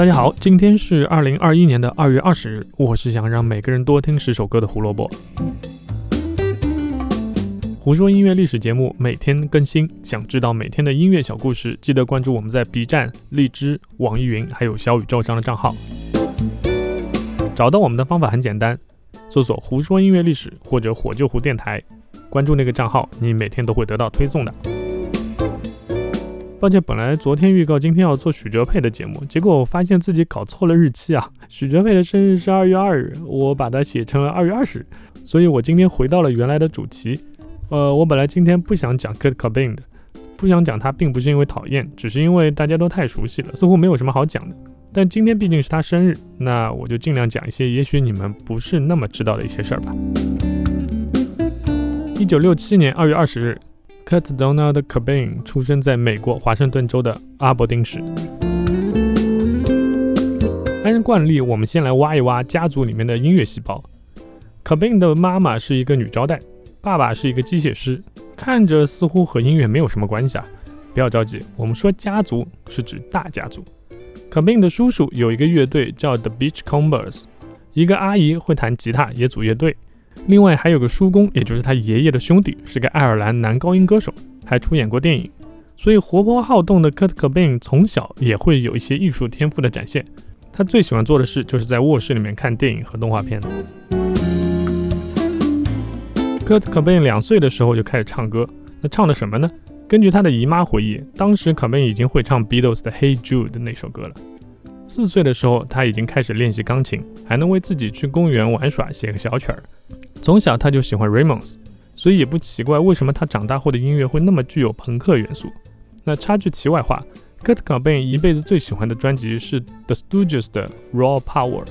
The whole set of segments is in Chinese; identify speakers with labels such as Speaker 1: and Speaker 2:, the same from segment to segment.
Speaker 1: 大家好，今天是二零二一年的二月二十日。我是想让每个人多听十首歌的胡萝卜。胡说音乐历史节目每天更新，想知道每天的音乐小故事，记得关注我们在 B 站、荔枝、网易云还有小宇宙上的账号。找到我们的方法很简单，搜索“胡说音乐历史”或者“火救湖电台”，关注那个账号，你每天都会得到推送的。抱歉，本来昨天预告今天要做许哲佩的节目，结果我发现自己搞错了日期啊！许哲佩的生日是二月二日，我把它写成了二月二十，所以我今天回到了原来的主题。呃，我本来今天不想讲 Kurt Cobain 的，不想讲他，并不是因为讨厌，只是因为大家都太熟悉了，似乎没有什么好讲的。但今天毕竟是他生日，那我就尽量讲一些也许你们不是那么知道的一些事儿吧。一九六七年二月二十日。Cut Donald Cobain 出生在美国华盛顿州的阿伯丁市。按惯例，我们先来挖一挖家族里面的音乐细胞。Cobain 的妈妈是一个女招待，爸爸是一个机械师，看着似乎和音乐没有什么关系啊。不要着急，我们说家族是指大家族。Cobain 的叔叔有一个乐队叫 The Beachcombers，一个阿姨会弹吉他，也组乐队。另外还有个叔公，也就是他爷爷的兄弟，是个爱尔兰男高音歌手，还出演过电影。所以活泼好动的 Kurt Cobain 从小也会有一些艺术天赋的展现。他最喜欢做的事就是在卧室里面看电影和动画片。Kurt Cobain 两岁的时候就开始唱歌，那唱的什么呢？根据他的姨妈回忆，当时 Cobain 已经会唱 Beatles 的 Hey Jude 那首歌了。四岁的时候，他已经开始练习钢琴，还能为自己去公园玩耍写个小曲儿。从小他就喜欢 Ramones，所以也不奇怪为什么他长大后的音乐会那么具有朋克元素。那插句题外话，Kurt Cobain 一辈子最喜欢的专辑是 The Stooges 的 Raw Power。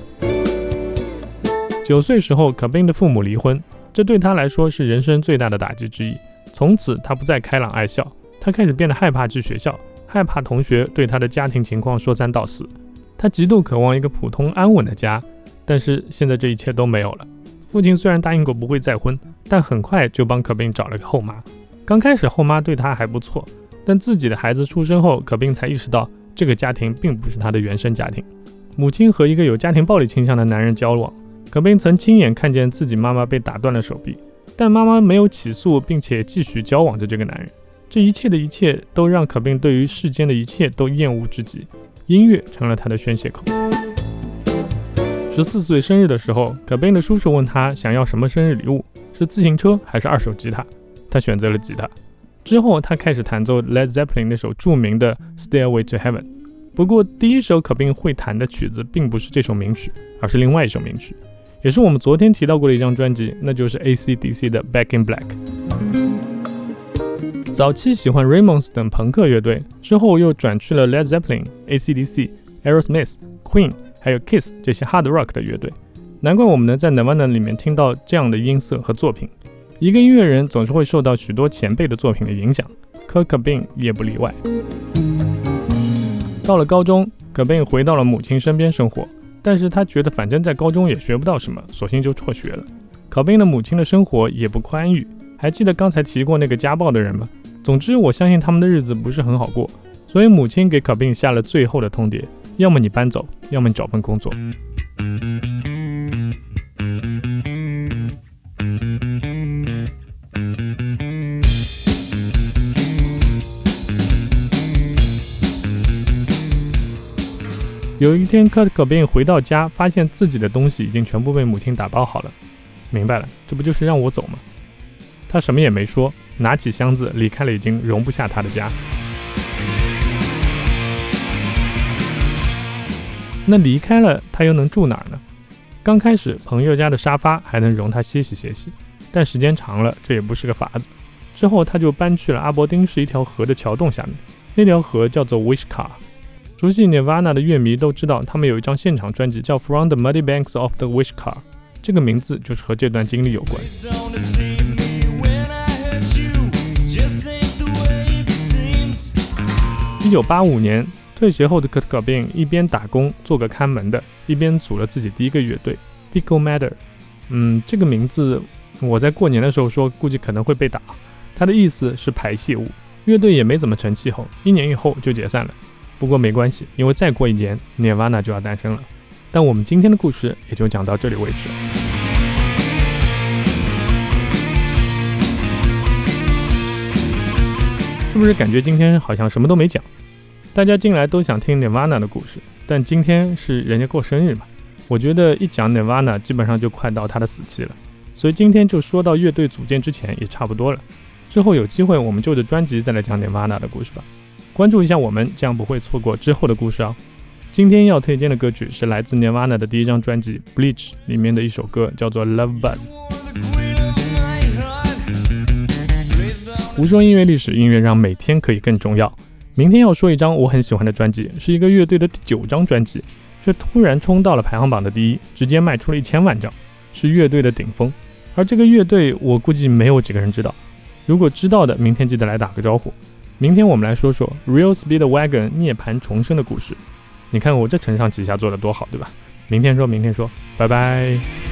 Speaker 1: 九岁时候，Cobain 的父母离婚，这对他来说是人生最大的打击之一。从此他不再开朗爱笑，他开始变得害怕去学校，害怕同学对他的家庭情况说三道四。他极度渴望一个普通安稳的家，但是现在这一切都没有了。父亲虽然答应过不会再婚，但很快就帮可宾找了个后妈。刚开始后妈对他还不错，但自己的孩子出生后，可宾才意识到这个家庭并不是他的原生家庭。母亲和一个有家庭暴力倾向的男人交往，可宾曾亲眼看见自己妈妈被打断了手臂，但妈妈没有起诉，并且继续交往着这个男人。这一切的一切都让可宾对于世间的一切都厌恶至极，音乐成了他的宣泄口。十四岁生日的时候，可宾的叔叔问他想要什么生日礼物，是自行车还是二手吉他？他选择了吉他。之后，他开始弹奏 Led Zeppelin 那首著名的 Stairway to Heaven。不过，第一首可宾会弹的曲子并不是这首名曲，而是另外一首名曲，也是我们昨天提到过的一张专辑，那就是 AC/DC 的 Back in Black。早期喜欢 Ramones 等朋克乐队，之后又转去了 Led Zeppelin、AC/DC、Aerosmith、Queen。还有 Kiss 这些 Hard Rock 的乐队，难怪我们能在 Nirvana 里面听到这样的音色和作品。一个音乐人总是会受到许多前辈的作品的影响，Kurt Cobain 也不例外。到了高中，Cobain 回到了母亲身边生活，但是他觉得反正在高中也学不到什么，索性就辍学了。Cobain 的母亲的生活也不宽裕，还记得刚才提过那个家暴的人吗？总之，我相信他们的日子不是很好过，所以母亲给 Cobain 下了最后的通牒。要么你搬走，要么你找份工作。有一天，Kurt Cobain 回到家，发现自己的东西已经全部被母亲打包好了。明白了，这不就是让我走吗？他什么也没说，拿起箱子离开了已经容不下他的家。那离开了，他又能住哪儿呢？刚开始，朋友家的沙发还能容他歇息歇息，但时间长了，这也不是个法子。之后，他就搬去了阿伯丁市一条河的桥洞下面，那条河叫做 Wish Car。熟悉 Nirvana 的乐迷都知道，他们有一张现场专辑叫《From the Muddy Banks of the Wish Car》，这个名字就是和这段经历有关。一九八五年。退学后的 Kurt Cobain 一边打工做个看门的，一边组了自己第一个乐队 Fecal Matter。嗯，这个名字我在过年的时候说，估计可能会被打。它的意思是排泄物。乐队也没怎么成气候，一年以后就解散了。不过没关系，因为再过一年，Nirvana 就要诞生了。但我们今天的故事也就讲到这里为止。是不是感觉今天好像什么都没讲？大家进来都想听 Nirvana 的故事，但今天是人家过生日嘛，我觉得一讲 Nirvana 基本上就快到他的死期了，所以今天就说到乐队组建之前也差不多了。之后有机会我们就着专辑再来讲 Nirvana 的故事吧。关注一下我们，这样不会错过之后的故事哦。今天要推荐的歌曲是来自 Nirvana 的第一张专辑《Bleach》里面的一首歌，叫做《Love Buzz》。无说音乐历史，音乐让每天可以更重要。明天要说一张我很喜欢的专辑，是一个乐队的第九张专辑，却突然冲到了排行榜的第一，直接卖出了一千万张，是乐队的顶峰。而这个乐队，我估计没有几个人知道。如果知道的，明天记得来打个招呼。明天我们来说说 Real Speed Wagon 涅槃重生的故事。你看我这承上启下做的多好，对吧？明天说，明天说，拜拜。